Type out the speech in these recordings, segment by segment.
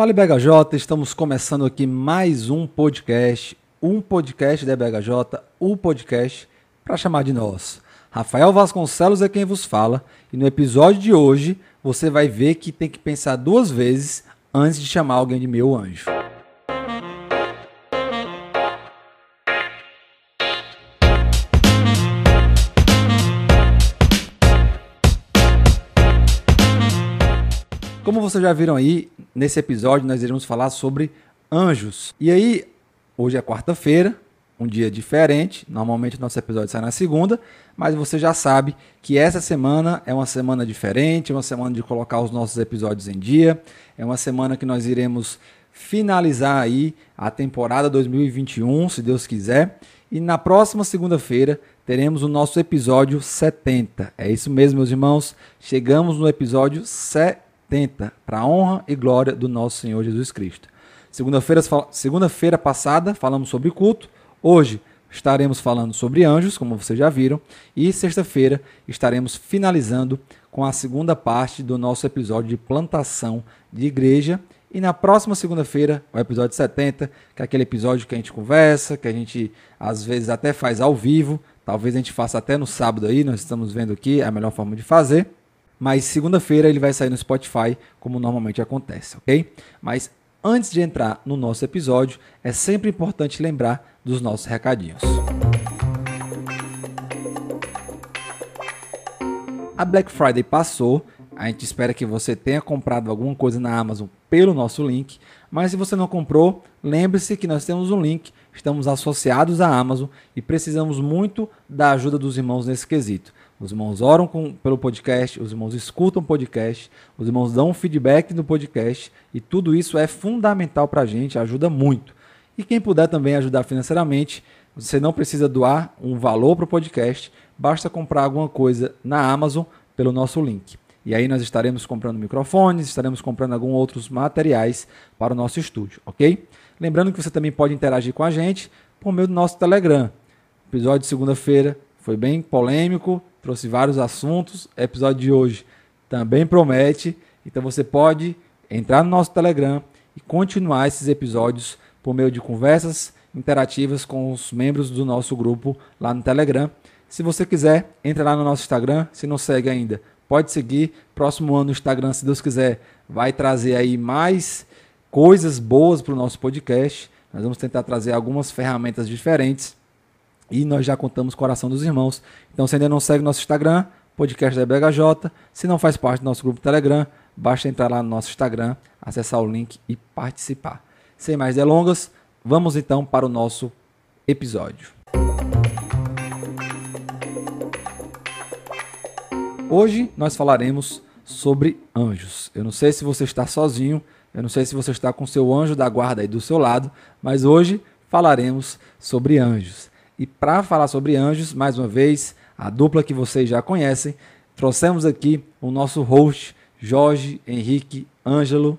Fala BHJ, estamos começando aqui mais um podcast, um podcast da BHJ, o um podcast para chamar de nós. Rafael Vasconcelos é quem vos fala e no episódio de hoje você vai ver que tem que pensar duas vezes antes de chamar alguém de meu anjo. Como vocês já viram aí, nesse episódio nós iremos falar sobre anjos. E aí, hoje é quarta-feira, um dia diferente. Normalmente o nosso episódio sai na segunda, mas você já sabe que essa semana é uma semana diferente, é uma semana de colocar os nossos episódios em dia, é uma semana que nós iremos finalizar aí a temporada 2021, se Deus quiser. E na próxima segunda-feira teremos o nosso episódio 70. É isso mesmo, meus irmãos. Chegamos no episódio 70 70, para a honra e glória do nosso Senhor Jesus Cristo. Segunda-feira segunda passada falamos sobre culto, hoje estaremos falando sobre anjos, como vocês já viram, e sexta-feira estaremos finalizando com a segunda parte do nosso episódio de plantação de igreja. E na próxima segunda-feira, o episódio 70, que é aquele episódio que a gente conversa, que a gente às vezes até faz ao vivo, talvez a gente faça até no sábado aí, nós estamos vendo aqui é a melhor forma de fazer mas segunda-feira ele vai sair no Spotify, como normalmente acontece, ok? Mas antes de entrar no nosso episódio, é sempre importante lembrar dos nossos recadinhos. A Black Friday passou, a gente espera que você tenha comprado alguma coisa na Amazon pelo nosso link, mas se você não comprou, lembre-se que nós temos um link, estamos associados à Amazon e precisamos muito da ajuda dos irmãos nesse quesito. Os irmãos oram com, pelo podcast, os irmãos escutam o podcast, os irmãos dão feedback no podcast e tudo isso é fundamental para a gente, ajuda muito. E quem puder também ajudar financeiramente, você não precisa doar um valor para o podcast, basta comprar alguma coisa na Amazon pelo nosso link. E aí nós estaremos comprando microfones, estaremos comprando alguns outros materiais para o nosso estúdio, ok? Lembrando que você também pode interagir com a gente por meio do nosso Telegram. Episódio de segunda-feira foi bem polêmico, trouxe vários assuntos. O episódio de hoje também promete. Então você pode entrar no nosso Telegram e continuar esses episódios por meio de conversas interativas com os membros do nosso grupo lá no Telegram. Se você quiser, entre lá no nosso Instagram. Se não segue ainda, pode seguir. Próximo ano o Instagram, se Deus quiser, vai trazer aí mais coisas boas para o nosso podcast. Nós vamos tentar trazer algumas ferramentas diferentes e nós já contamos coração dos irmãos. Então, se ainda não segue nosso Instagram, podcast da BHJ, se não faz parte do nosso grupo Telegram, basta entrar lá no nosso Instagram, acessar o link e participar. Sem mais delongas, vamos então para o nosso episódio. Hoje nós falaremos sobre anjos. Eu não sei se você está sozinho, eu não sei se você está com seu anjo da guarda aí do seu lado, mas hoje falaremos sobre anjos. E para falar sobre anjos, mais uma vez, a dupla que vocês já conhecem, trouxemos aqui o nosso host, Jorge Henrique Ângelo,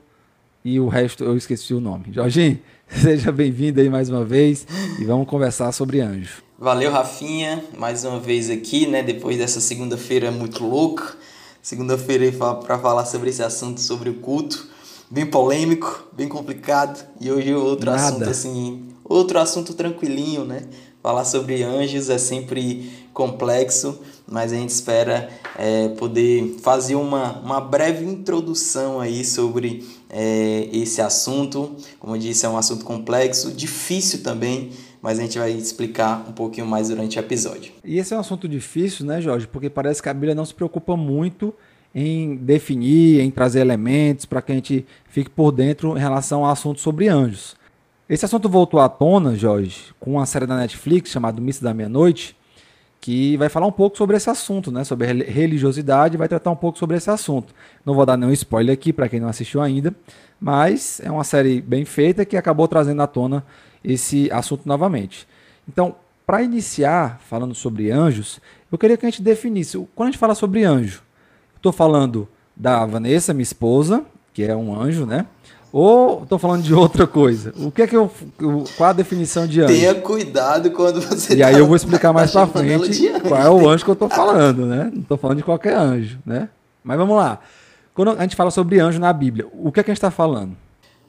e o resto eu esqueci o nome. Jorginho, seja bem-vindo aí mais uma vez e vamos conversar sobre anjos. Valeu, Rafinha, mais uma vez aqui, né? Depois dessa segunda-feira muito louca, segunda-feira para falar sobre esse assunto sobre o culto, bem polêmico, bem complicado, e hoje outro Nada. assunto assim, outro assunto tranquilinho, né? Falar sobre anjos é sempre complexo, mas a gente espera é, poder fazer uma, uma breve introdução aí sobre é, esse assunto. Como eu disse, é um assunto complexo, difícil também, mas a gente vai explicar um pouquinho mais durante o episódio. E esse é um assunto difícil, né, Jorge? Porque parece que a Bíblia não se preocupa muito em definir, em trazer elementos para que a gente fique por dentro em relação ao assunto sobre anjos. Esse assunto voltou à tona, Jorge, com uma série da Netflix chamada Missa da Meia-Noite, que vai falar um pouco sobre esse assunto, né? Sobre religiosidade, vai tratar um pouco sobre esse assunto. Não vou dar nenhum spoiler aqui para quem não assistiu ainda, mas é uma série bem feita que acabou trazendo à tona esse assunto novamente. Então, para iniciar falando sobre anjos, eu queria que a gente definisse. Quando a gente fala sobre anjo, estou falando da Vanessa, minha esposa, que é um anjo, né? Ou estou falando de outra coisa? O que é que eu. Qual a definição de anjo? Tenha cuidado quando você. E tá aí eu vou explicar mais para frente qual é o anjo que eu estou falando, né? Não estou falando de qualquer anjo, né? Mas vamos lá. Quando a gente fala sobre anjo na Bíblia, o que é que a gente está falando?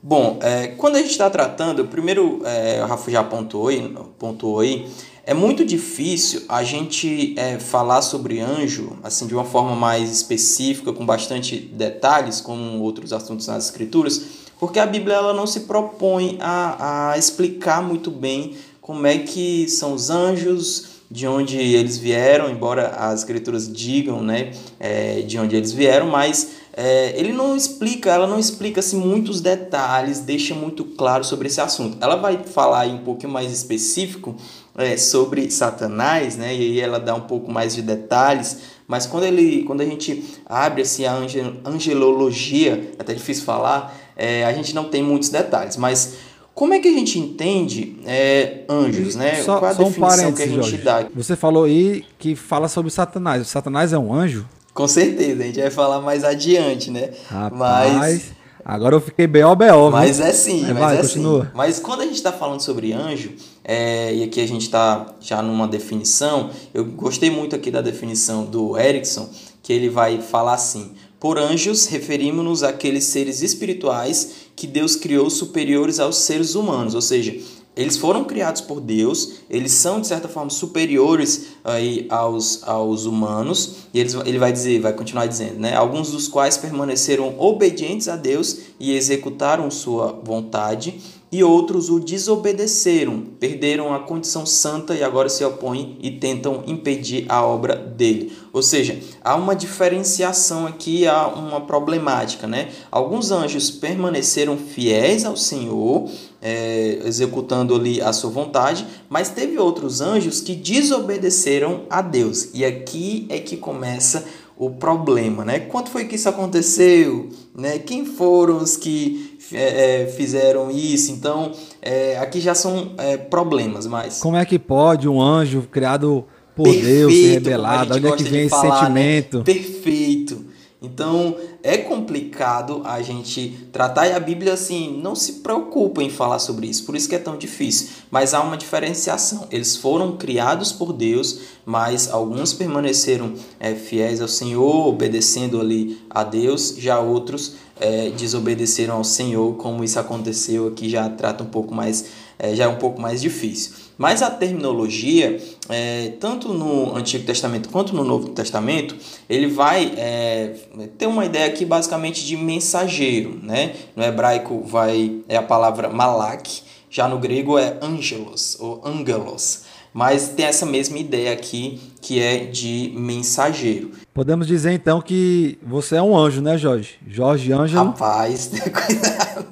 Bom, é, quando a gente está tratando, primeiro, é, o Rafa já pontuou aí, pontuou aí, é muito difícil a gente é, falar sobre anjo assim de uma forma mais específica, com bastante detalhes, como outros assuntos nas escrituras, porque a Bíblia ela não se propõe a, a explicar muito bem como é que são os anjos, de onde eles vieram, embora as escrituras digam né, é, de onde eles vieram, mas é, ele não explica, ela não explica assim, muitos detalhes, deixa muito claro sobre esse assunto. Ela vai falar aí um pouquinho mais específico é, sobre Satanás, né, e aí ela dá um pouco mais de detalhes, mas quando, ele, quando a gente abre assim, a angelologia, é até difícil falar, é, a gente não tem muitos detalhes, mas como é que a gente entende é, anjos, né? Só, Qual a só definição um que a gente Jorge. dá? Você falou aí que fala sobre Satanás. O Satanás é um anjo? Com certeza, a gente vai falar mais adiante, né? Rapaz, mas, agora eu fiquei B.O.B.O. Mas é sim, mas, mas vai, é continua. sim. Mas quando a gente está falando sobre anjo, é, e aqui a gente está já numa definição, eu gostei muito aqui da definição do Erickson, que ele vai falar assim: por anjos referimos-nos àqueles seres espirituais que Deus criou superiores aos seres humanos, ou seja, eles foram criados por Deus, eles são de certa forma superiores aí aos, aos humanos, e eles, ele vai dizer, vai continuar dizendo, né? Alguns dos quais permaneceram obedientes a Deus e executaram sua vontade, e outros o desobedeceram, perderam a condição santa e agora se opõem e tentam impedir a obra dele. Ou seja, há uma diferenciação aqui, há uma problemática, né? Alguns anjos permaneceram fiéis ao Senhor, é, executando ali a sua vontade, mas teve outros anjos que desobedeceram a Deus. E aqui é que começa o problema, né? Quando foi que isso aconteceu? Né? Quem foram os que é, fizeram isso? Então, é, aqui já são é, problemas, mas... Como é que pode um anjo criado por Perfeito, Deus ser rebelado? Onde é que vem esse falar, né? sentimento? Perfeito. Então é complicado a gente tratar e a Bíblia assim não se preocupa em falar sobre isso, por isso que é tão difícil. Mas há uma diferenciação. Eles foram criados por Deus, mas alguns permaneceram é, fiéis ao Senhor, obedecendo ali a Deus, já outros é, desobedeceram ao Senhor, como isso aconteceu aqui já trata um pouco mais, é, já é um pouco mais difícil. Mas a terminologia, é, tanto no Antigo Testamento quanto no Novo Testamento, ele vai é, ter uma ideia aqui basicamente de mensageiro. Né? No hebraico vai, é a palavra malak, já no grego é angelos ou angelos. Mas tem essa mesma ideia aqui que é de mensageiro. Podemos dizer então que você é um anjo, né, Jorge? Jorge Ângelo. Rapaz, cuidado.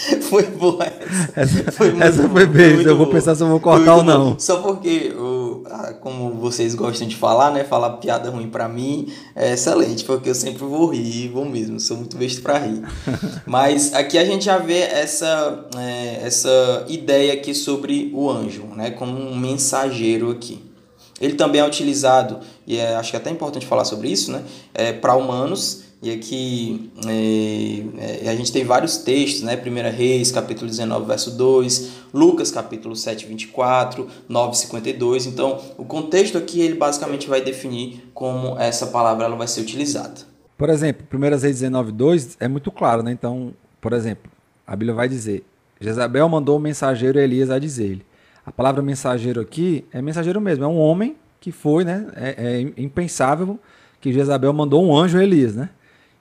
Foi boa essa. Essa foi, foi, essa foi bem, eu vou boa. pensar se eu vou cortar Muito ou não. Só porque, o, como vocês gostam de falar, né? Falar piada ruim pra mim é excelente, porque eu sempre vou rir, vou mesmo, sou muito besta pra rir. Mas aqui a gente já vê essa, é, essa ideia aqui sobre o anjo, né? Como um mensageiro aqui. Ele também é utilizado, e é, acho que é até importante falar sobre isso, né? É, para humanos e aqui é, é, a gente tem vários textos, né? 1 Reis, capítulo 19, verso 2, Lucas, capítulo 7, 24, 9, 52. Então, o contexto aqui, ele basicamente vai definir como essa palavra ela vai ser utilizada. Por exemplo, 1 Reis 19, 2 é muito claro, né? Então, por exemplo, a Bíblia vai dizer: Jezabel mandou o mensageiro Elias a dizer-lhe. A palavra mensageiro aqui é mensageiro mesmo, é um homem que foi, né? É, é impensável que Jezabel mandou um anjo a Elias, né?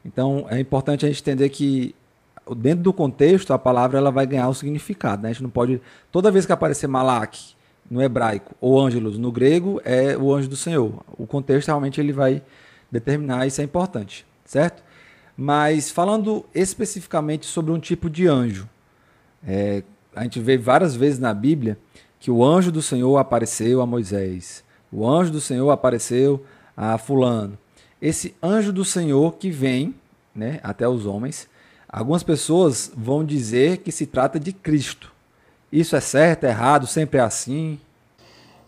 Então é importante a gente entender que dentro do contexto a palavra ela vai ganhar o significado. Né? A gente não pode toda vez que aparecer Malak no hebraico ou ângelos no grego é o anjo do Senhor. O contexto realmente ele vai determinar isso é importante, certo? Mas falando especificamente sobre um tipo de anjo, é, a gente vê várias vezes na Bíblia que o anjo do Senhor apareceu a Moisés, o anjo do Senhor apareceu a fulano esse anjo do Senhor que vem né, até os homens, algumas pessoas vão dizer que se trata de Cristo. Isso é certo, é errado, sempre é assim?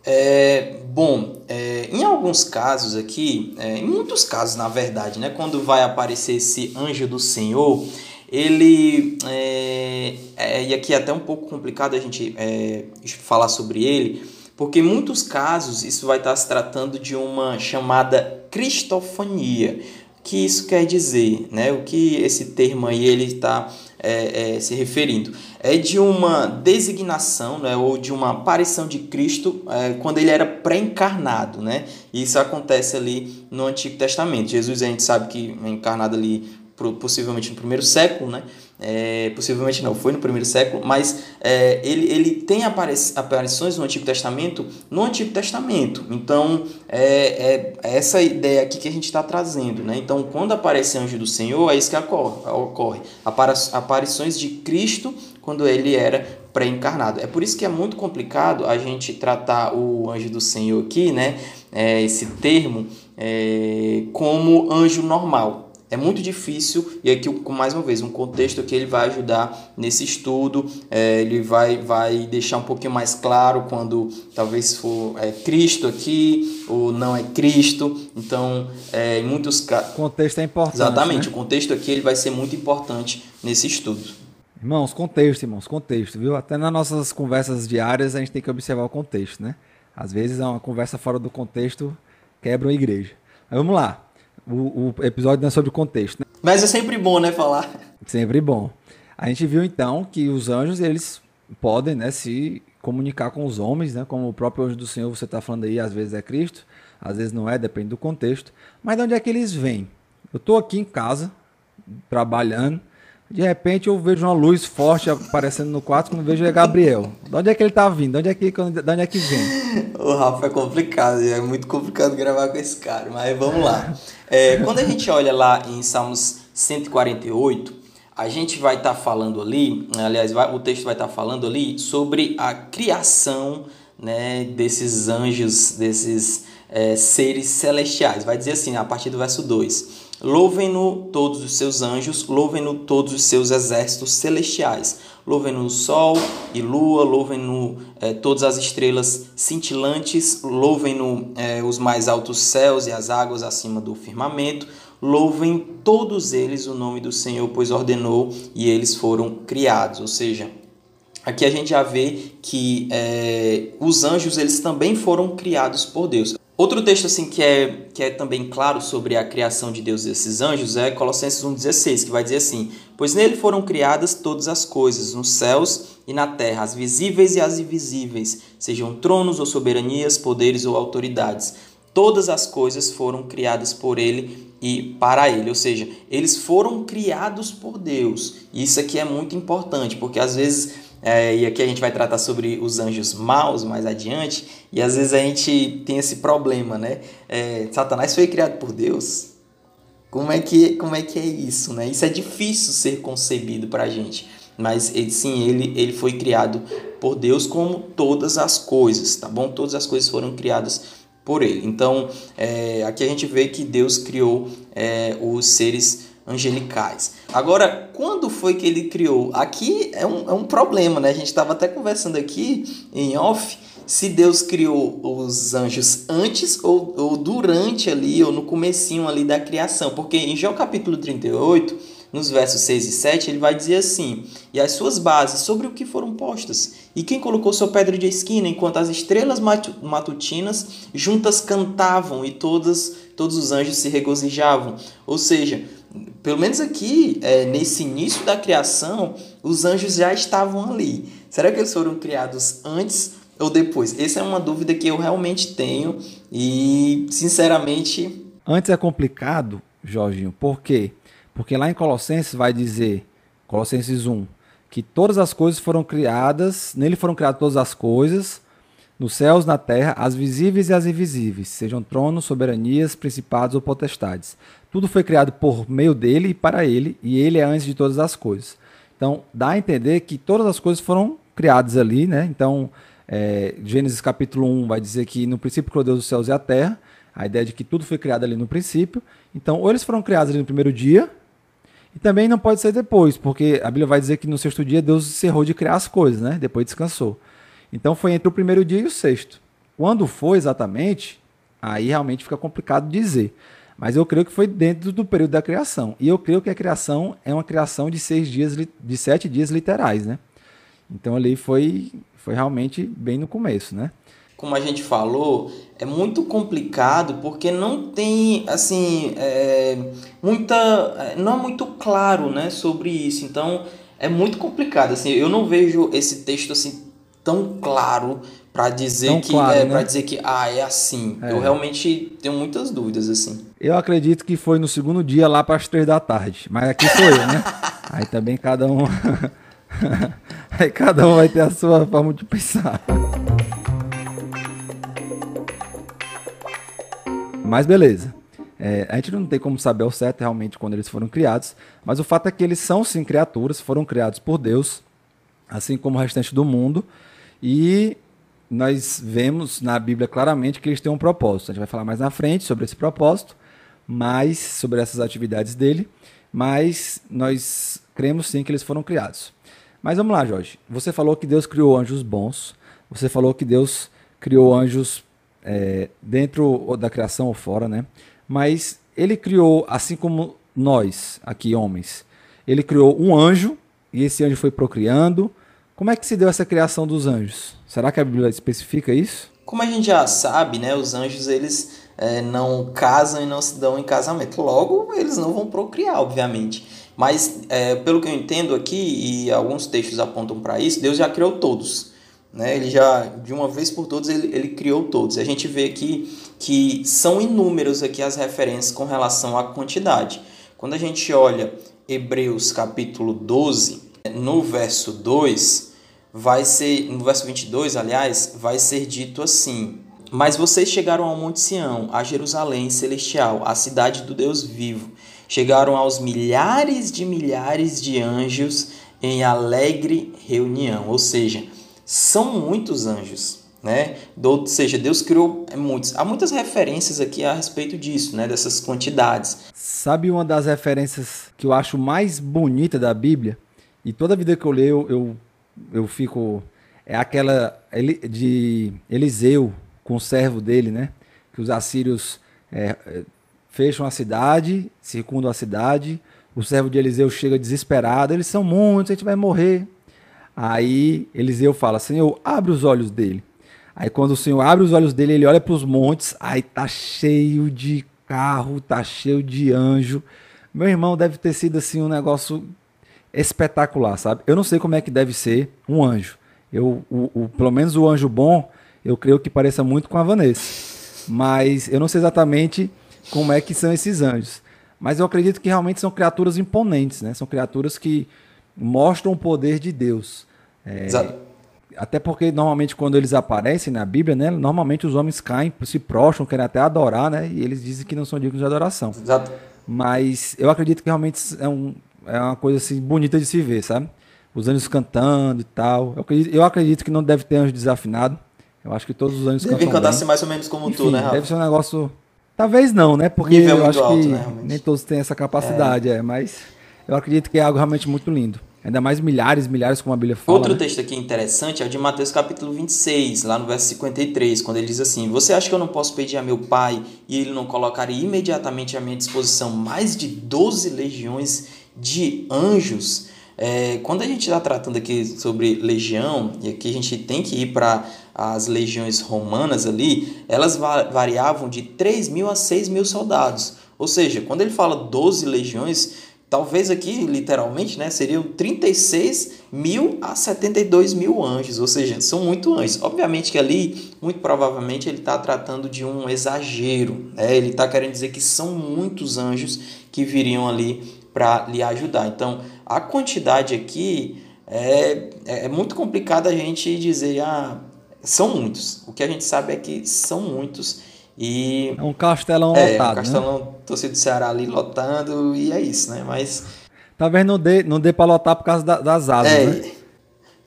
É, bom, é, em alguns casos aqui, é, em muitos casos na verdade, né, quando vai aparecer esse anjo do Senhor, ele é, é, e aqui é até um pouco complicado a gente é, falar sobre ele, porque em muitos casos isso vai estar se tratando de uma chamada cristofania. que isso quer dizer, né? O que esse termo aí ele está é, é, se referindo? É de uma designação, né? Ou de uma aparição de Cristo é, quando ele era pré-encarnado, né? Isso acontece ali no Antigo Testamento. Jesus a gente sabe que é encarnado ali possivelmente no primeiro século, né? É, possivelmente não, foi no primeiro século, mas é, ele, ele tem apari aparições no Antigo Testamento no Antigo Testamento. Então, é, é essa ideia aqui que a gente está trazendo. Né? Então, quando aparece anjo do Senhor, é isso que ocorre. ocorre. Aparições de Cristo quando ele era pré-encarnado. É por isso que é muito complicado a gente tratar o anjo do Senhor aqui, né? É, esse termo, é, como anjo normal. É muito difícil, e aqui, mais uma vez, um contexto que ele vai ajudar nesse estudo, é, ele vai, vai deixar um pouquinho mais claro quando talvez for é, Cristo aqui ou não é Cristo. Então, é, em muitos casos. O contexto é importante. Exatamente, né? o contexto aqui ele vai ser muito importante nesse estudo. Irmãos, contexto, irmãos, contexto, viu? Até nas nossas conversas diárias a gente tem que observar o contexto, né? Às vezes é uma conversa fora do contexto quebra uma igreja. Mas vamos lá. O, o episódio não é sobre o contexto, né? Mas é sempre bom, né, falar. Sempre bom. A gente viu então que os anjos, eles podem, né, se comunicar com os homens, né? Como o próprio anjo do Senhor, você está falando aí, às vezes é Cristo, às vezes não é, depende do contexto. Mas de onde é que eles vêm? Eu estou aqui em casa, trabalhando, de repente eu vejo uma luz forte aparecendo no quarto, quando vejo é Gabriel. De onde é que ele tá vindo? De onde é que, de onde é que vem? O Rafa é complicado, é muito complicado gravar com esse cara, mas vamos lá. É, quando a gente olha lá em Salmos 148, a gente vai estar tá falando ali, aliás, vai, o texto vai estar tá falando ali sobre a criação né, desses anjos, desses é, seres celestiais. Vai dizer assim, a partir do verso 2. Louvem-no todos os seus anjos, louvem-no todos os seus exércitos celestiais. Louvem-no sol e lua, louvem-no eh, todas as estrelas cintilantes, louvem-no eh, os mais altos céus e as águas acima do firmamento. Louvem todos eles o nome do Senhor, pois ordenou e eles foram criados. Ou seja, aqui a gente já vê que eh, os anjos eles também foram criados por Deus. Outro texto assim que é, que é também claro sobre a criação de Deus desses anjos é Colossenses 1,16, que vai dizer assim: Pois nele foram criadas todas as coisas, nos céus e na terra, as visíveis e as invisíveis, sejam tronos ou soberanias, poderes ou autoridades. Todas as coisas foram criadas por ele e para ele, ou seja, eles foram criados por Deus. E isso aqui é muito importante, porque às vezes é, e aqui a gente vai tratar sobre os anjos maus mais adiante, e às vezes a gente tem esse problema, né? É, Satanás foi criado por Deus. Como é que, como é, que é isso, né? Isso é difícil ser concebido para a gente. Mas ele, sim, ele, ele foi criado por Deus como todas as coisas, tá bom? Todas as coisas foram criadas por ele. Então, é, aqui a gente vê que Deus criou é, os seres angelicais. Agora, quando foi que ele criou? Aqui é um, é um problema, né? A gente estava até conversando aqui em off se Deus criou os anjos antes ou, ou durante ali, ou no comecinho ali da criação. Porque em Jó capítulo 38, nos versos 6 e 7, ele vai dizer assim: E as suas bases, sobre o que foram postas? E quem colocou sua pedra de esquina, enquanto as estrelas matutinas juntas cantavam e todas, todos os anjos se regozijavam? Ou seja, pelo menos aqui, é, nesse início da criação, os anjos já estavam ali. Será que eles foram criados antes ou depois? Essa é uma dúvida que eu realmente tenho e, sinceramente. Antes é complicado, Jorginho, por quê? Porque lá em Colossenses vai dizer, Colossenses 1, que todas as coisas foram criadas, nele foram criadas todas as coisas, nos céus, na terra, as visíveis e as invisíveis, sejam tronos, soberanias, principados ou potestades. Tudo foi criado por meio dele e para ele, e ele é antes de todas as coisas. Então, dá a entender que todas as coisas foram criadas ali, né? Então, é, Gênesis capítulo 1 vai dizer que no princípio criou Deus os céus e a terra, a ideia de que tudo foi criado ali no princípio. Então, ou eles foram criados ali no primeiro dia, e também não pode ser depois, porque a Bíblia vai dizer que no sexto dia Deus encerrou de criar as coisas, né? Depois descansou. Então, foi entre o primeiro dia e o sexto. Quando foi exatamente, aí realmente fica complicado dizer. Mas eu creio que foi dentro do período da criação. E eu creio que a criação é uma criação de seis dias, de sete dias literais, né? Então ali foi, foi realmente bem no começo, né? como a gente falou, é muito complicado porque não tem assim é, muita é, não é muito claro né sobre isso então é muito complicado assim eu não vejo esse texto assim tão claro para dizer tão que claro, é né? para dizer que ah é assim é. eu realmente tenho muitas dúvidas assim eu acredito que foi no segundo dia lá para as três da tarde mas aqui sou eu né aí também cada um aí cada um vai ter a sua forma de pensar Mas beleza. É, a gente não tem como saber ao certo realmente quando eles foram criados, mas o fato é que eles são sim criaturas, foram criados por Deus, assim como o restante do mundo, e nós vemos na Bíblia claramente que eles têm um propósito. A gente vai falar mais na frente sobre esse propósito, mais sobre essas atividades dele, mas nós cremos sim que eles foram criados. Mas vamos lá, Jorge. Você falou que Deus criou anjos bons, você falou que Deus criou anjos é, dentro da criação ou fora, né? Mas ele criou, assim como nós, aqui homens, ele criou um anjo e esse anjo foi procriando. Como é que se deu essa criação dos anjos? Será que a Bíblia especifica isso? Como a gente já sabe, né, os anjos eles é, não casam e não se dão em casamento. Logo, eles não vão procriar, obviamente. Mas, é, pelo que eu entendo aqui, e alguns textos apontam para isso, Deus já criou todos. Né? Ele já, de uma vez por todas, ele, ele criou todos. A gente vê aqui que são inúmeros aqui as referências com relação à quantidade. Quando a gente olha Hebreus capítulo 12, no verso 2, vai ser, no verso 22, aliás, vai ser dito assim: Mas vocês chegaram ao Monte Sião, a Jerusalém celestial, a cidade do Deus vivo. Chegaram aos milhares de milhares de anjos em alegre reunião. Ou seja, são muitos anjos, né? Ou seja, Deus criou muitos. Há muitas referências aqui a respeito disso, né? Dessas quantidades. Sabe uma das referências que eu acho mais bonita da Bíblia? E toda vida que eu leio, eu, eu fico. É aquela de Eliseu com o servo dele, né? Que os assírios é, é, fecham a cidade, circundam a cidade. O servo de Eliseu chega desesperado. Eles são muitos, a gente vai morrer. Aí Eliseu fala: Senhor, abre os olhos dele. Aí quando o Senhor abre os olhos dele, ele olha para os montes, aí tá cheio de carro, tá cheio de anjo. Meu irmão deve ter sido assim um negócio espetacular, sabe? Eu não sei como é que deve ser um anjo. Eu, o, o, pelo menos o anjo bom, eu creio que pareça muito com a Vanessa. Mas eu não sei exatamente como é que são esses anjos. Mas eu acredito que realmente são criaturas imponentes, né? São criaturas que mostram o poder de Deus. É, Exato. Até porque normalmente quando eles aparecem na Bíblia, né, normalmente os homens caem, se prostram, querem até adorar, né, e eles dizem que não são dignos de adoração. Exato. Mas eu acredito que realmente é, um, é uma coisa assim bonita de se ver, sabe? Os anjos cantando e tal. Eu acredito, eu acredito que não deve ter anjo desafinado. Eu acho que todos os anjos cantam cantar assim mais ou menos como Enfim, tu, né, Rafa? Deve ser um negócio... Talvez não, né? Porque Nível eu acho alto, que né, nem todos têm essa capacidade, é. é. Mas eu acredito que é algo realmente muito lindo. Ainda mais milhares, milhares, como a Bíblia fala. Outro né? texto aqui interessante é o de Mateus capítulo 26, lá no verso 53, quando ele diz assim: Você acha que eu não posso pedir a meu pai e ele não colocaria imediatamente à minha disposição mais de 12 legiões de anjos? É, quando a gente está tratando aqui sobre legião, e aqui a gente tem que ir para as legiões romanas ali, elas variavam de 3 mil a 6 mil soldados. Ou seja, quando ele fala 12 legiões, Talvez aqui, literalmente, né, seriam 36 mil a 72 mil anjos, ou seja, são muito anjos. Obviamente que ali, muito provavelmente, ele está tratando de um exagero. Né? Ele está querendo dizer que são muitos anjos que viriam ali para lhe ajudar. Então, a quantidade aqui é, é muito complicado a gente dizer, ah, são muitos. O que a gente sabe é que são muitos e, é um castelão é, lotado. É, um castelão né? torcido do Ceará ali lotando e é isso, né? Mas. Talvez não dê, não dê pra lotar por causa da, das asas, é, né?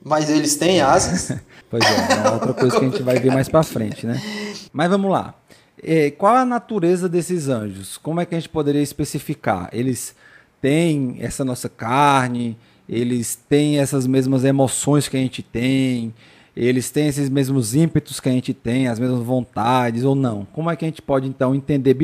Mas eles têm asas. pois é, é outra coisa que a gente vai ver mais pra frente, né? Mas vamos lá. É, qual a natureza desses anjos? Como é que a gente poderia especificar? Eles têm essa nossa carne, eles têm essas mesmas emoções que a gente tem, eles têm esses mesmos ímpetos que a gente tem, as mesmas vontades ou não? Como é que a gente pode então entender?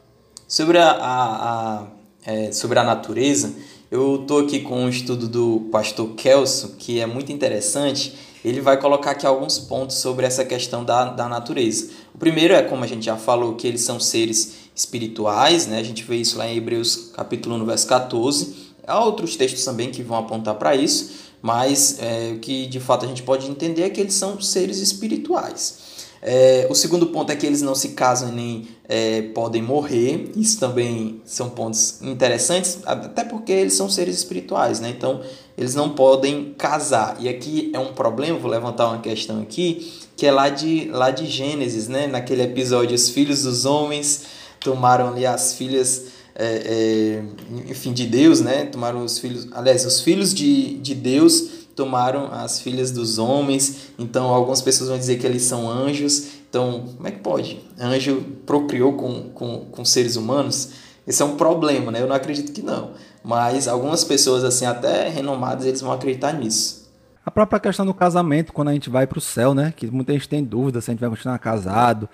Sobre a, a, a é, sobre a natureza, Eu estou aqui com um estudo do pastor Kelso, que é muito interessante. Ele vai colocar aqui alguns pontos sobre essa questão da, da natureza. O primeiro é, como a gente já falou, que eles são seres espirituais, né? A gente vê isso lá em Hebreus capítulo 1, verso 14. Há outros textos também que vão apontar para isso, mas é, o que de fato a gente pode entender é que eles são seres espirituais. É, o segundo ponto é que eles não se casam nem é, podem morrer. Isso também são pontos interessantes, até porque eles são seres espirituais, né? Então eles não podem casar. E aqui é um problema, vou levantar uma questão aqui, que é lá de, lá de Gênesis, né? Naquele episódio, os filhos dos homens tomaram ali as filhas. É, é, enfim, de Deus, né? Tomaram os filhos, aliás, os filhos de, de Deus tomaram as filhas dos homens. Então, algumas pessoas vão dizer que eles são anjos. Então, como é que pode? Anjo procriou com, com, com seres humanos? Esse é um problema, né? Eu não acredito que não. Mas algumas pessoas, assim, até renomadas, eles vão acreditar nisso. A própria questão do casamento, quando a gente vai para o céu, né? Que muita gente tem dúvida se a gente vai continuar casado,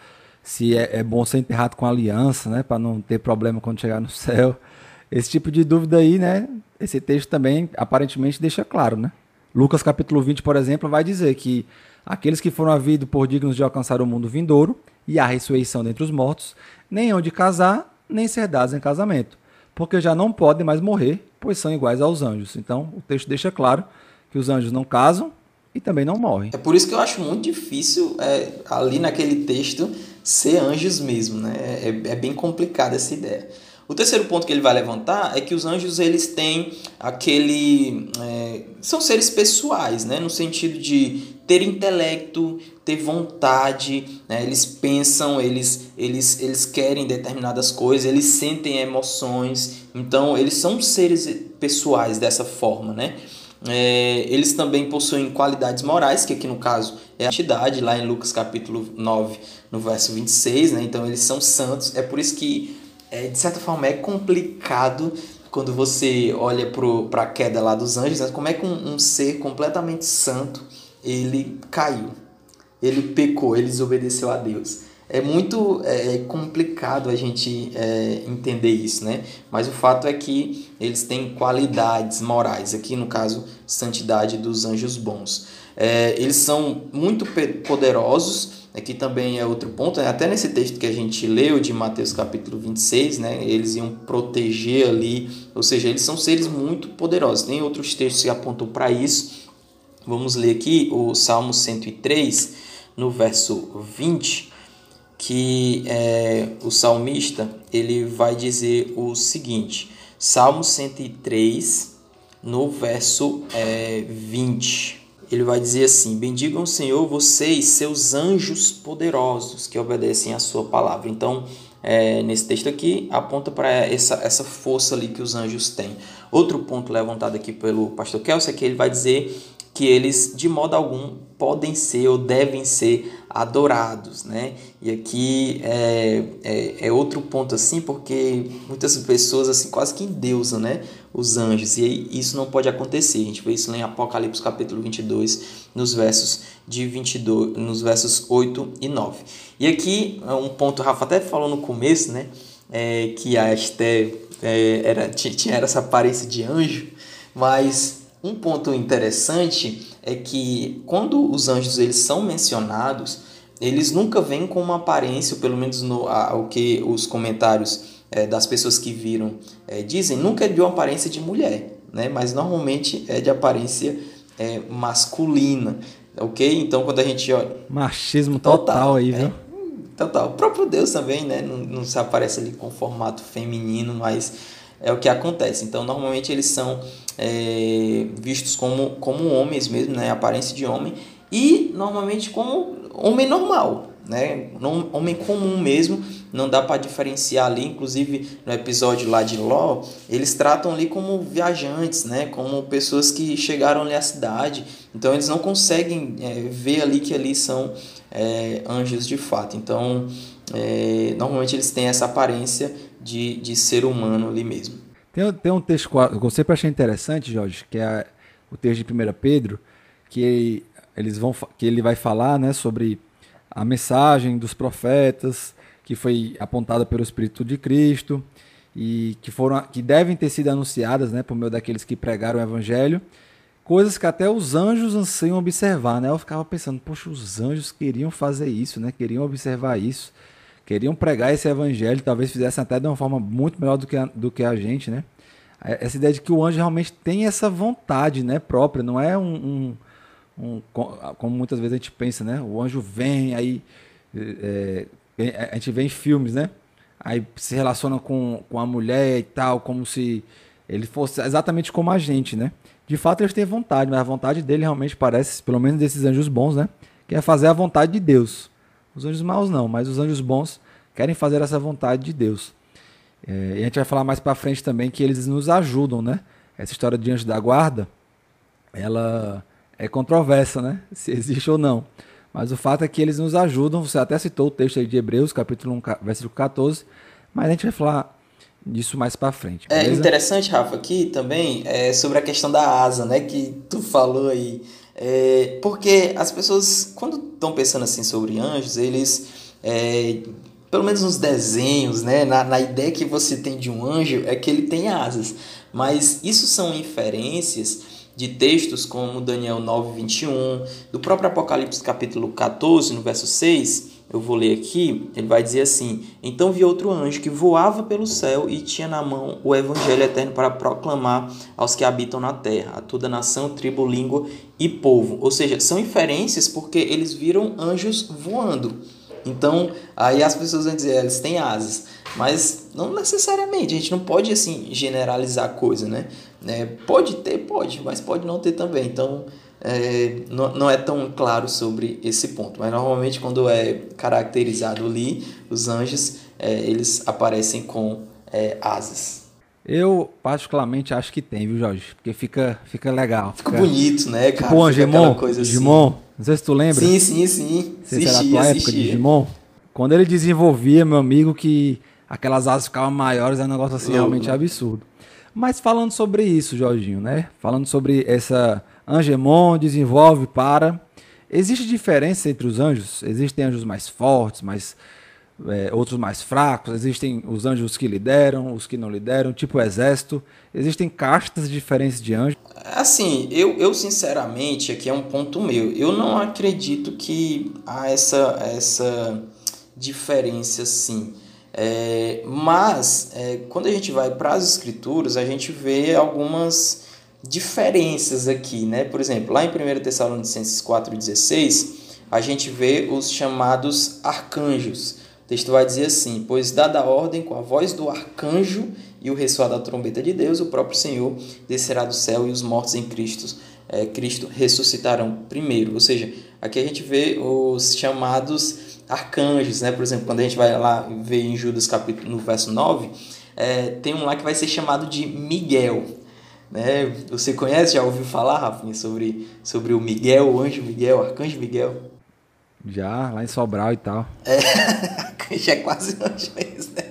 se é, é bom ser enterrado com aliança, né? Para não ter problema quando chegar no céu. Esse tipo de dúvida aí, né? Esse texto também aparentemente deixa claro, né? Lucas capítulo 20, por exemplo, vai dizer que aqueles que foram havidos por dignos de alcançar o mundo vindouro e a ressurreição dentre os mortos, nem hão de casar, nem ser dados em casamento, porque já não podem mais morrer, pois são iguais aos anjos. Então, o texto deixa claro que os anjos não casam e também não morrem. É por isso que eu acho muito difícil é, ali naquele texto ser anjos mesmo, né? É, é bem complicada essa ideia. O terceiro ponto que ele vai levantar é que os anjos eles têm aquele é, são seres pessoais, né, no sentido de ter intelecto, ter vontade, né, eles pensam, eles, eles, eles querem determinadas coisas, eles sentem emoções, então eles são seres pessoais dessa forma, né? É, eles também possuem qualidades morais, que aqui no caso é a entidade, lá em Lucas capítulo 9, no verso 26, né? Então eles são santos, é por isso que é, de certa forma, é complicado quando você olha para a queda lá dos anjos, né? como é que um, um, ser completamente santo ele caiu, ele pecou, ele desobedeceu a Deus. É muito é, complicado a gente é, entender isso, né? Mas o fato é que eles têm qualidades morais, aqui no caso, santidade dos anjos bons. É, eles são muito poderosos, Aqui também é outro ponto, né? até nesse texto que a gente leu de Mateus capítulo 26, né? eles iam proteger ali, ou seja, eles são seres muito poderosos. Tem outros textos que apontam para isso. Vamos ler aqui o Salmo 103, no verso 20, que é, o salmista ele vai dizer o seguinte, Salmo 103, no verso é, 20 ele vai dizer assim: Bendigam o Senhor, vocês, seus anjos poderosos que obedecem à sua palavra. Então, é, nesse texto aqui, aponta para essa, essa força ali que os anjos têm. Outro ponto levantado aqui pelo pastor Kelso é que ele vai dizer que eles, de modo algum, podem ser ou devem ser adorados, né? E aqui é, é, é, outro ponto assim, porque muitas pessoas assim quase que endeusam, né? Os anjos, e isso não pode acontecer. A gente vê isso lá em Apocalipse capítulo 22, nos versos de 22, nos versos 8 e 9. E aqui um ponto, Rafa até falou no começo, né? É, que a Esther é, era, tinha essa aparência de anjo, mas um ponto interessante é que quando os anjos eles são mencionados, eles nunca vêm com uma aparência, pelo menos no a, o que os comentários é, das pessoas que viram é, dizem, nunca é de uma aparência de mulher, né? mas normalmente é de aparência é, masculina, ok? Então quando a gente olha... Machismo total, total aí, viu? É, total. O próprio Deus também, né? Não, não se aparece ali com formato feminino, mas é o que acontece. Então normalmente eles são é, vistos como, como homens mesmo, né? Aparência de homem. E normalmente como homem normal, né? Homem comum mesmo. Não dá para diferenciar ali. Inclusive no episódio lá de Ló, eles tratam ali como viajantes, né? Como pessoas que chegaram ali à cidade. Então eles não conseguem é, ver ali que ali são é, anjos de fato. Então é, normalmente eles têm essa aparência de, de ser humano ali mesmo. Tem, tem um texto que eu sempre achei interessante, Jorge, que é o texto de 1 Pedro, que, eles vão, que ele vai falar né, sobre a mensagem dos profetas, que foi apontada pelo Espírito de Cristo, e que foram que devem ter sido anunciadas, né, por meio daqueles que pregaram o evangelho, coisas que até os anjos anseiam observar, né? Eu ficava pensando, poxa, os anjos queriam fazer isso, né? Queriam observar isso, queriam pregar esse evangelho, talvez fizessem até de uma forma muito melhor do que a, do que a gente, né? Essa ideia de que o anjo realmente tem essa vontade, né, própria, não é um, um, um como muitas vezes a gente pensa, né? O anjo vem aí é, a gente vê em filmes, né? Aí se relaciona com, com a mulher e tal, como se ele fosse exatamente como a gente, né? De fato, eles têm vontade, mas a vontade dele realmente parece, pelo menos desses anjos bons, né? Que é fazer a vontade de Deus. Os anjos maus não, mas os anjos bons querem fazer essa vontade de Deus. É, e a gente vai falar mais para frente também que eles nos ajudam, né? Essa história de anjo da guarda, ela é controversa, né? Se existe ou não. Mas o fato é que eles nos ajudam. Você até citou o texto aí de Hebreus, capítulo 1, versículo 14. Mas a gente vai falar disso mais para frente. É beleza? É interessante, Rafa, aqui também é sobre a questão da asa, né? Que tu falou aí. É, porque as pessoas, quando estão pensando assim sobre anjos, eles. É, pelo menos nos desenhos, né? Na, na ideia que você tem de um anjo, é que ele tem asas. Mas isso são inferências de textos como Daniel 9, 21, do próprio Apocalipse capítulo 14, no verso 6, eu vou ler aqui, ele vai dizer assim: Então vi outro anjo que voava pelo céu e tinha na mão o evangelho eterno para proclamar aos que habitam na terra, a toda nação, tribo, língua e povo. Ou seja, são inferências porque eles viram anjos voando. Então, aí as pessoas vão dizer, eles têm asas. Mas não necessariamente, a gente não pode assim generalizar a coisa, né? É, pode ter, pode, mas pode não ter também. Então é, não, não é tão claro sobre esse ponto. Mas normalmente quando é caracterizado ali, os anjos, é, eles aparecem com é, asas. Eu particularmente acho que tem, viu, Jorge? Porque fica, fica legal. Fica, fica bonito, né, cara? Tipo, Digimon, coisa assim. Digimon, não sei se tu lembra. Sim, sim, sim. Você era a tua época de Digimon? Quando ele desenvolvia, meu amigo, que aquelas asas ficavam maiores, é um negócio assim realmente absurdo. Mas falando sobre isso, Jorginho, né? Falando sobre essa Angemon desenvolve para. Existe diferença entre os anjos? Existem anjos mais fortes, mais é, outros mais fracos, existem os anjos que lideram, os que não lideram, tipo exército, existem castas diferentes de anjos? Assim, eu, eu sinceramente, aqui é um ponto meu, eu não acredito que há essa, essa diferença assim. É, mas, é, quando a gente vai para as escrituras, a gente vê algumas diferenças aqui, né? Por exemplo, lá em 1 Tessalonicenses 4,16, a gente vê os chamados arcanjos. O texto vai dizer assim: Pois dada a ordem com a voz do arcanjo e o ressoar da trombeta de Deus, o próprio Senhor descerá do céu e os mortos em Cristo, é, Cristo ressuscitarão primeiro. Ou seja, aqui a gente vê os chamados arcanjos, né? Por exemplo, quando a gente vai lá ver em Judas capítulo no verso 9, é, tem um lá que vai ser chamado de Miguel. Né? Você conhece, já ouviu falar, Rafinha, sobre, sobre o Miguel, o anjo Miguel, o arcanjo Miguel? Já, lá em Sobral e tal. É, arcanjo é quase anjo mesmo, né?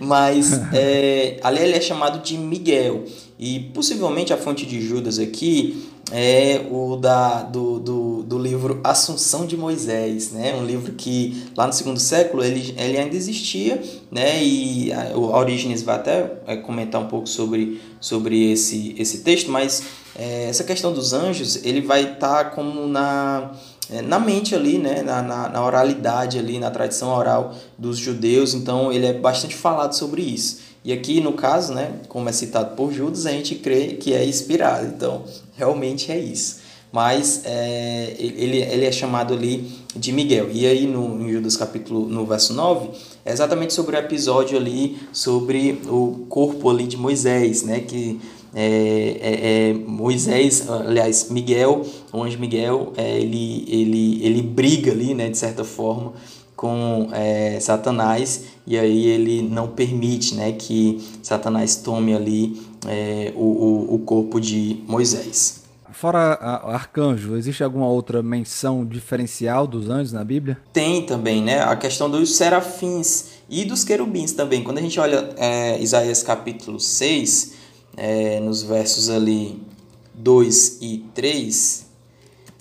Mas é, ali ele é chamado de Miguel. E possivelmente a fonte de Judas aqui é o da, do, do, do livro Assunção de Moisés, né? um livro que lá no segundo século ele, ele ainda existia, né? e a, a Orígenes vai até é, comentar um pouco sobre, sobre esse, esse texto, mas é, essa questão dos anjos ele vai estar tá como na, é, na mente ali, né? Na, na, na oralidade ali, na tradição oral dos judeus, então ele é bastante falado sobre isso. E aqui, no caso, né, como é citado por Judas, a gente crê que é inspirado. Então, realmente é isso. Mas é, ele, ele é chamado ali de Miguel. E aí, no, Judas capítulo, no verso 9, é exatamente sobre o episódio ali, sobre o corpo ali de Moisés, né, que é, é, é, Moisés, aliás, Miguel, o anjo Miguel, é, ele, ele, ele briga ali, né, de certa forma, com é, Satanás e aí ele não permite né, que Satanás tome ali é, o, o, corpo de Moisés. Fora arcanjo, existe alguma outra menção diferencial dos anjos na Bíblia? Tem também, né? A questão dos serafins e dos querubins também. Quando a gente olha é, Isaías capítulo 6, é, nos versos ali 2 e 3,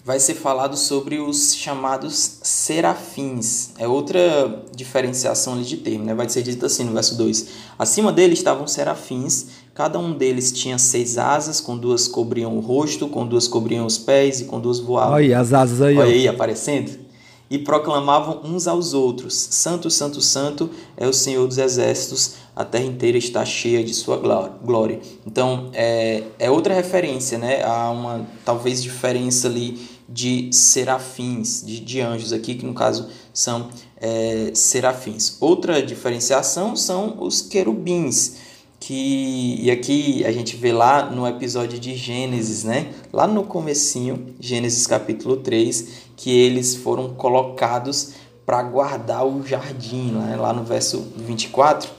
vai ser falado sobre os chamados serafins. É outra diferenciação ali de termo, né? Vai ser dito assim no verso 2: Acima dele estavam serafins, cada um deles tinha seis asas, com duas cobriam o rosto, com duas cobriam os pés e com duas voavam. Olha aí, as asas aí. Olha aí, aparecendo e proclamavam uns aos outros: Santo, Santo, Santo é o Senhor dos Exércitos, a terra inteira está cheia de sua glória. Então, é, é outra referência, né? Há uma talvez diferença ali de serafins, de, de anjos aqui, que no caso são é, serafins. Outra diferenciação são os querubins que e aqui a gente vê lá no episódio de Gênesis, né? Lá no comecinho, Gênesis capítulo 3, que eles foram colocados para guardar o jardim, né? lá no verso 24,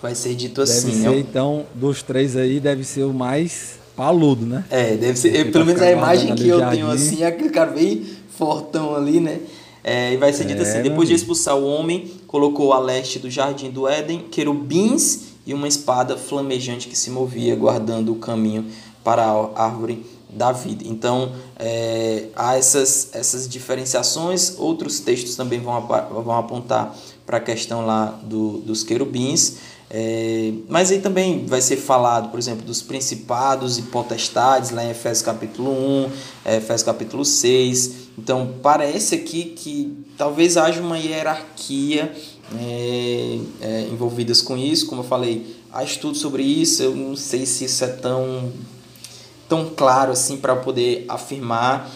vai ser dito deve assim. Ser, então, dos três aí, deve ser o mais paludo, né? É, deve ser. pelo menos a imagem que eu jardim. tenho assim, é aquele cara bem fortão ali, né? É, e vai ser dito é, assim: depois de expulsar o homem, colocou a leste do jardim do Éden querubins e uma espada flamejante que se movia, guardando o caminho para a árvore da vida. Então, é, há essas, essas diferenciações. Outros textos também vão, vão apontar para a questão lá do, dos querubins. É, mas aí também vai ser falado, por exemplo, dos principados e potestades, lá em Efésios capítulo 1, é, Efésios capítulo 6. Então, parece aqui que talvez haja uma hierarquia é, é, envolvidas com isso. Como eu falei, há estudos sobre isso, eu não sei se isso é tão tão claro assim para poder afirmar,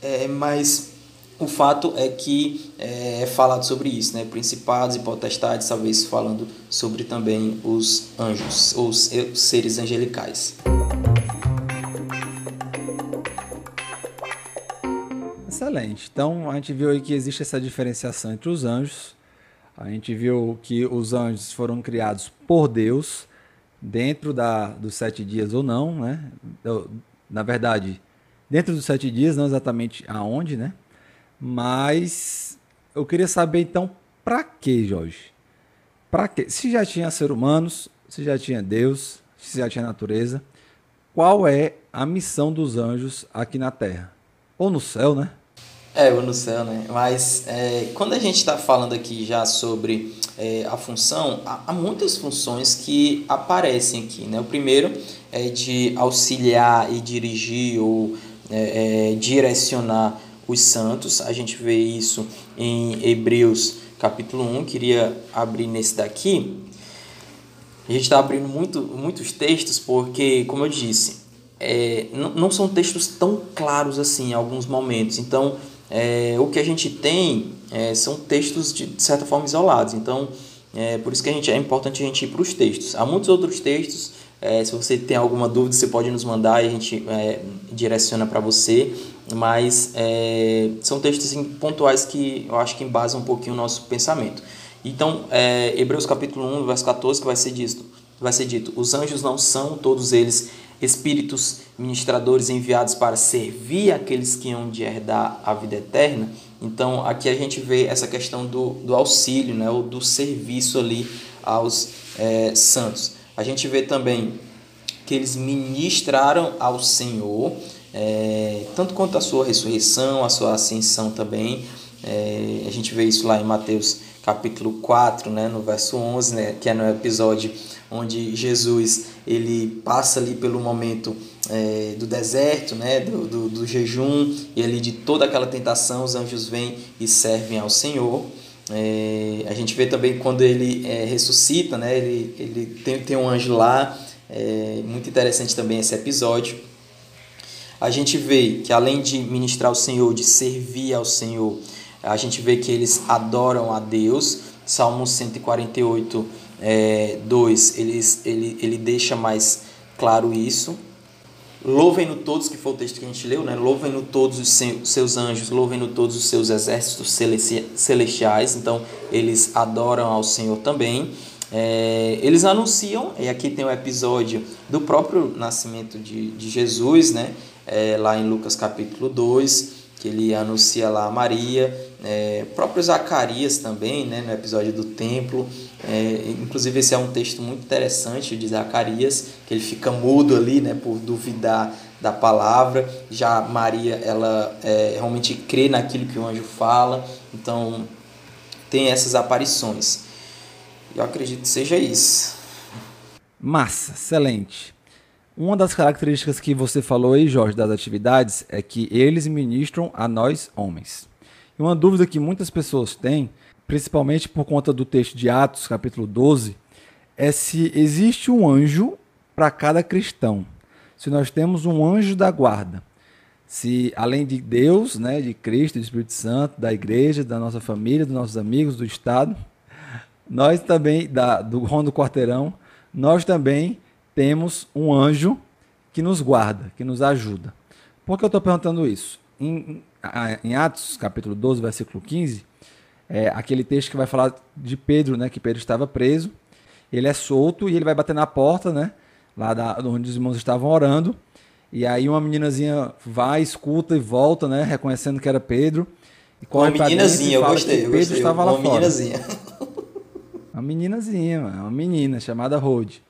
é, mas o fato é que é, é falado sobre isso, né? Principados e potestades, talvez falando sobre também os anjos, os seres angelicais. Excelente. Então a gente viu aí que existe essa diferenciação entre os anjos. A gente viu que os anjos foram criados por Deus dentro da, dos sete dias ou não, né? Na verdade, dentro dos sete dias, não exatamente aonde, né? Mas eu queria saber então, para que, Jorge? Para que? Se já tinha ser humanos, se já tinha Deus, se já tinha natureza, qual é a missão dos anjos aqui na Terra? Ou no céu, né? É, ou no céu, né? Mas é, quando a gente está falando aqui já sobre é, a função, há, há, muitas funções que aparecem aqui, né? O primeiro é de auxiliar e dirigir ou é, é direcionar os santos. A gente vê isso em Hebreus capítulo 1. Queria abrir nesse daqui. A gente está abrindo muito, muitos textos porque, como eu disse, é, não, não são textos tão claros assim em alguns momentos. Então, é, o que a gente tem é, são textos de, de, certa forma isolados. Então, é por isso que a gente, é importante a gente ir para os textos. Há muitos outros textos. É, se você tem alguma dúvida, você pode nos mandar e a gente é, direciona para você. Mas é, são textos pontuais que eu acho que embasam um pouquinho o nosso pensamento. Então, é, Hebreus capítulo 1, verso 14, que vai ser dito, vai ser dito: Os anjos não são todos eles espíritos ministradores enviados para servir aqueles que hão de herdar a vida eterna. Então, aqui a gente vê essa questão do, do auxílio, né, ou do serviço ali aos é, santos. A gente vê também que eles ministraram ao Senhor, é, tanto quanto a sua ressurreição, a sua ascensão também. É, a gente vê isso lá em Mateus capítulo 4, né, no verso 11, né, que é no episódio onde Jesus ele passa ali pelo momento é, do deserto, né, do, do, do, jejum, e ali de toda aquela tentação, os anjos vêm e servem ao Senhor. É, a gente vê também quando ele é, ressuscita, né, ele, ele tem, tem um anjo lá, é, muito interessante também esse episódio. A gente vê que além de ministrar ao Senhor, de servir ao Senhor, a gente vê que eles adoram a Deus. Salmo 148, é, 2, ele, ele, ele deixa mais claro isso. Louvem-no todos, que foi o texto que a gente leu, né? Louvem-no todos os seus anjos, louvem-no todos os seus exércitos celestiais. Então, eles adoram ao Senhor também. É, eles anunciam, e aqui tem o um episódio do próprio nascimento de, de Jesus, né? É, lá em Lucas capítulo 2, que ele anuncia lá a Maria, é, próprio Zacarias também, né, no episódio do templo. É, inclusive esse é um texto muito interessante de Zacarias, que ele fica mudo ali, né, por duvidar da palavra. Já Maria, ela é, realmente crê naquilo que o anjo fala, então tem essas aparições. Eu acredito que seja isso. Massa, excelente. Uma das características que você falou aí, Jorge, das atividades é que eles ministram a nós homens. E uma dúvida que muitas pessoas têm, principalmente por conta do texto de Atos, capítulo 12, é se existe um anjo para cada cristão. Se nós temos um anjo da guarda. Se além de Deus, né, de Cristo, do Espírito Santo, da igreja, da nossa família, dos nossos amigos, do Estado, nós também, da, do Rondo Quarteirão, nós também temos um anjo que nos guarda, que nos ajuda. Por que eu estou perguntando isso? Em, em, Atos, capítulo 12, versículo 15, é aquele texto que vai falar de Pedro, né, que Pedro estava preso, ele é solto e ele vai bater na porta, né, lá da, onde os irmãos estavam orando, e aí uma meninazinha vai, escuta e volta, né, reconhecendo que era Pedro, e corre uma meninazinha, eu gostei, eu Pedro gostei, estava lá uma fora. meninazinha. Uma meninazinha, uma menina chamada Rode.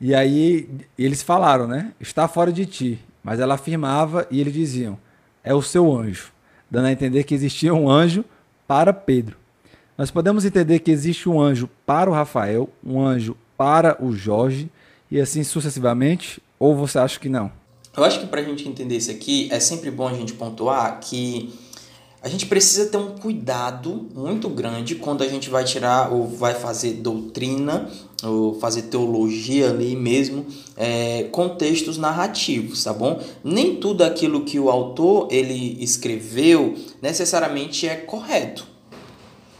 E aí eles falaram, né? Está fora de ti. Mas ela afirmava e eles diziam: é o seu anjo, dando a entender que existia um anjo para Pedro. Nós podemos entender que existe um anjo para o Rafael, um anjo para o Jorge e assim sucessivamente? Ou você acha que não? Eu acho que para a gente entender isso aqui é sempre bom a gente pontuar que a gente precisa ter um cuidado muito grande quando a gente vai tirar ou vai fazer doutrina ou fazer teologia ali mesmo, é, contextos narrativos, tá bom? Nem tudo aquilo que o autor ele escreveu necessariamente é correto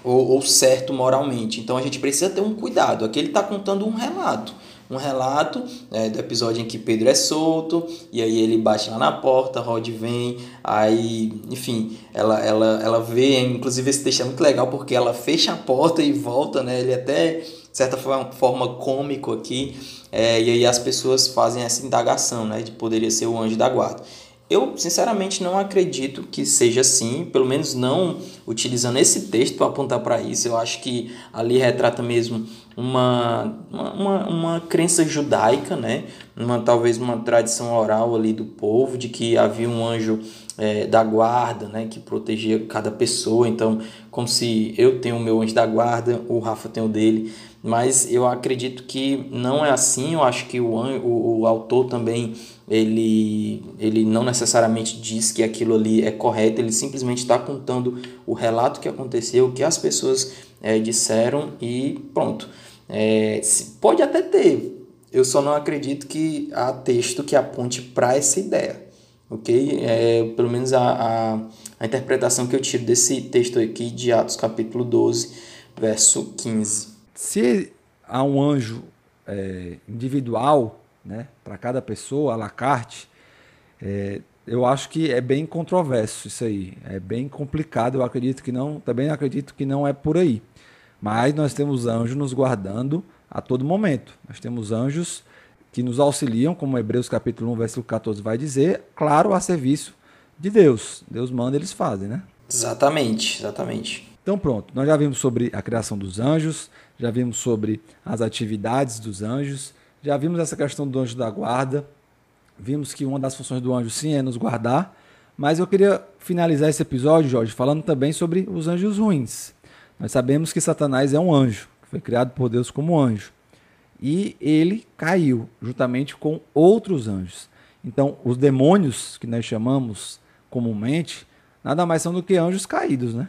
ou, ou certo moralmente. Então a gente precisa ter um cuidado. Aqui ele está contando um relato um relato é, do episódio em que Pedro é solto e aí ele bate lá na porta, Rod vem, aí, enfim, ela, ela, ela vê, inclusive esse texto é muito legal porque ela fecha a porta e volta, né? Ele até, de certa forma, forma cômico aqui, é, e aí as pessoas fazem essa indagação, né? De poderia ser o anjo da guarda. Eu, sinceramente, não acredito que seja assim, pelo menos não utilizando esse texto para apontar para isso. Eu acho que ali retrata mesmo uma, uma, uma crença judaica, né? uma, talvez uma tradição oral ali do povo, de que havia um anjo é, da guarda né? que protegia cada pessoa. Então, como se eu tenho o meu anjo da guarda, o Rafa tem o dele. Mas eu acredito que não é assim. Eu acho que o, o, o autor também ele, ele não necessariamente diz que aquilo ali é correto, ele simplesmente está contando o relato que aconteceu, o que as pessoas é, disseram e pronto. É, pode até ter, eu só não acredito que há texto que aponte para essa ideia, ok? É, pelo menos a, a, a interpretação que eu tiro desse texto aqui de Atos capítulo 12, verso 15. Se há um anjo é, individual, né, para cada pessoa, à la carte, é, eu acho que é bem controverso isso aí. É bem complicado. Eu acredito que não, também acredito que não é por aí. Mas nós temos anjos nos guardando a todo momento. Nós temos anjos que nos auxiliam, como Hebreus capítulo 1, versículo 14 vai dizer, claro, a serviço de Deus. Deus manda, eles fazem, né? Exatamente, exatamente. Então pronto, nós já vimos sobre a criação dos anjos, já vimos sobre as atividades dos anjos, já vimos essa questão do anjo da guarda, vimos que uma das funções do anjo sim é nos guardar, mas eu queria finalizar esse episódio, Jorge, falando também sobre os anjos ruins. Nós sabemos que Satanás é um anjo, foi criado por Deus como anjo. E ele caiu juntamente com outros anjos. Então, os demônios que nós chamamos comumente, nada mais são do que anjos caídos, né?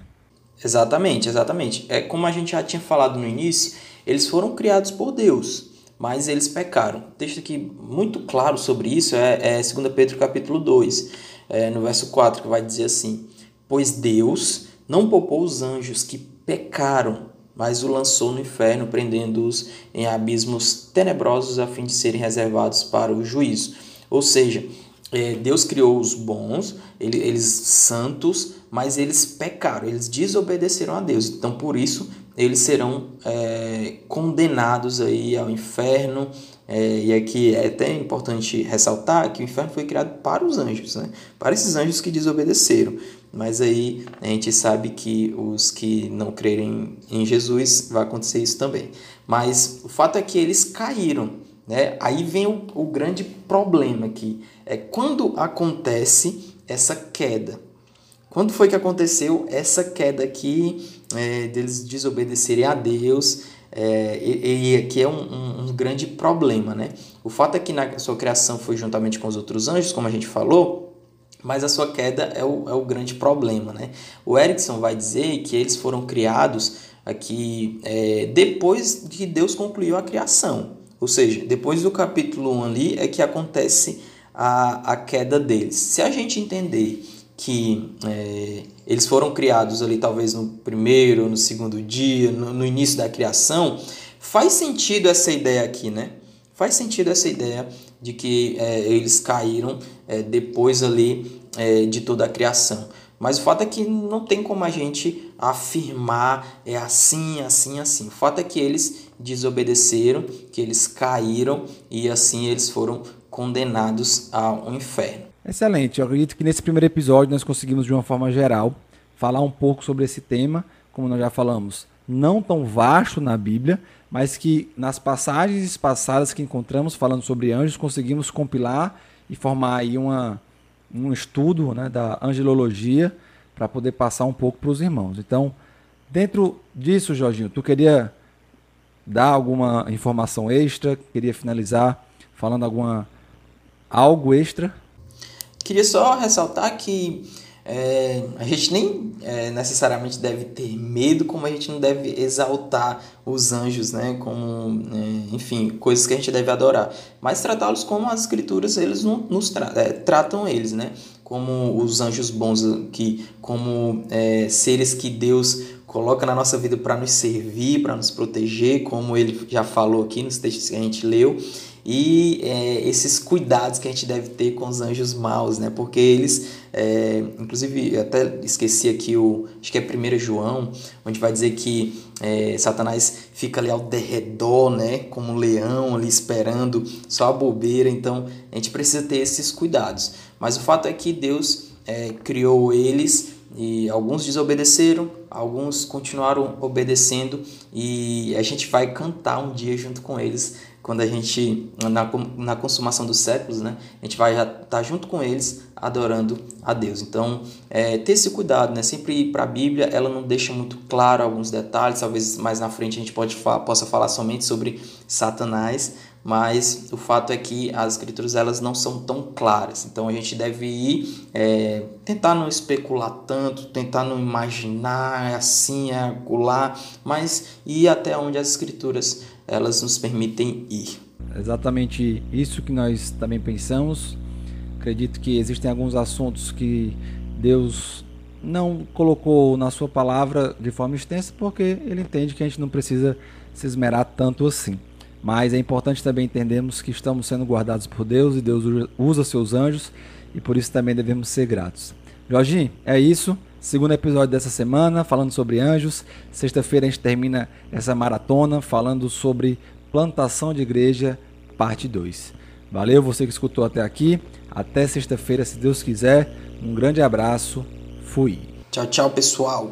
Exatamente, exatamente. É como a gente já tinha falado no início, eles foram criados por Deus, mas eles pecaram. O texto aqui muito claro sobre isso é, é 2 Pedro capítulo 2, é, no verso 4, que vai dizer assim: Pois Deus não poupou os anjos que pecaram, mas o lançou no inferno, prendendo-os em abismos tenebrosos a fim de serem reservados para o juízo. Ou seja, é, Deus criou os bons, ele, eles santos, mas eles pecaram, eles desobedeceram a Deus. Então, por isso, eles serão é, condenados aí ao inferno. É, e aqui é até importante ressaltar que o inferno foi criado para os anjos, né? para esses anjos que desobedeceram. Mas aí a gente sabe que os que não crerem em Jesus vai acontecer isso também. Mas o fato é que eles caíram. Né? Aí vem o, o grande problema aqui. É quando acontece essa queda. Quando foi que aconteceu essa queda aqui é, deles desobedecerem a Deus? É, e, e aqui é um, um, um, grande problema, né? O fato é que na sua criação foi juntamente com os outros anjos, como a gente falou, mas a sua queda é o, é o grande problema, né? O Erickson vai dizer que eles foram criados aqui é, depois que Deus concluiu a criação. Ou seja, depois do capítulo 1 ali é que acontece a, a queda deles. Se a gente entender que é, eles foram criados ali talvez no primeiro, no segundo dia, no, no, início da criação, faz sentido essa ideia aqui, né? Faz sentido essa ideia de que é, eles caíram é, depois ali é, de toda a criação. Mas o fato é que não tem como a gente afirmar é assim, assim, assim. O fato é que eles desobedeceram, que eles caíram e assim eles foram condenados ao inferno. Excelente. Eu acredito que nesse primeiro episódio nós conseguimos, de uma forma geral, falar um pouco sobre esse tema, como nós já falamos, não tão vasto na Bíblia, mas que nas passagens passadas que encontramos falando sobre anjos, conseguimos compilar e formar aí uma, um estudo né, da angelologia para poder passar um pouco para os irmãos. Então, dentro disso, Jorginho, tu queria dar alguma informação extra? Queria finalizar falando alguma algo extra? Queria só ressaltar que é, a gente nem é, necessariamente deve ter medo, como a gente não deve exaltar os anjos, né? Como, é, enfim, coisas que a gente deve adorar, mas tratá-los como as escrituras eles nos tra é, tratam eles, né? Como os anjos bons, que como é, seres que Deus coloca na nossa vida para nos servir, para nos proteger, como ele já falou aqui nos textos que a gente leu e é, esses cuidados que a gente deve ter com os anjos maus, né? Porque eles, é, inclusive, até esqueci aqui o, acho que é 1 João, onde vai dizer que é, Satanás fica ali ao derredor, né? Como um leão ali esperando só a bobeira. Então, a gente precisa ter esses cuidados. Mas o fato é que Deus é, criou eles e alguns desobedeceram, alguns continuaram obedecendo e a gente vai cantar um dia junto com eles quando a gente, na, na consumação dos séculos, né, a gente vai estar tá junto com eles adorando a Deus. Então, é, ter esse cuidado, né, sempre ir para a Bíblia, ela não deixa muito claro alguns detalhes, talvez mais na frente a gente pode possa falar somente sobre Satanás, mas o fato é que as escrituras elas não são tão claras. Então a gente deve ir é, tentar não especular tanto, tentar não imaginar assim, é acular, mas ir até onde as escrituras elas nos permitem ir. Exatamente isso que nós também pensamos. Acredito que existem alguns assuntos que Deus não colocou na sua palavra de forma extensa porque ele entende que a gente não precisa se esmerar tanto assim. Mas é importante também entendermos que estamos sendo guardados por Deus e Deus usa seus anjos e por isso também devemos ser gratos. Jorginho, é isso. Segundo episódio dessa semana, falando sobre anjos. Sexta-feira a gente termina essa maratona falando sobre plantação de igreja, parte 2. Valeu você que escutou até aqui. Até sexta-feira, se Deus quiser. Um grande abraço. Fui. Tchau, tchau, pessoal.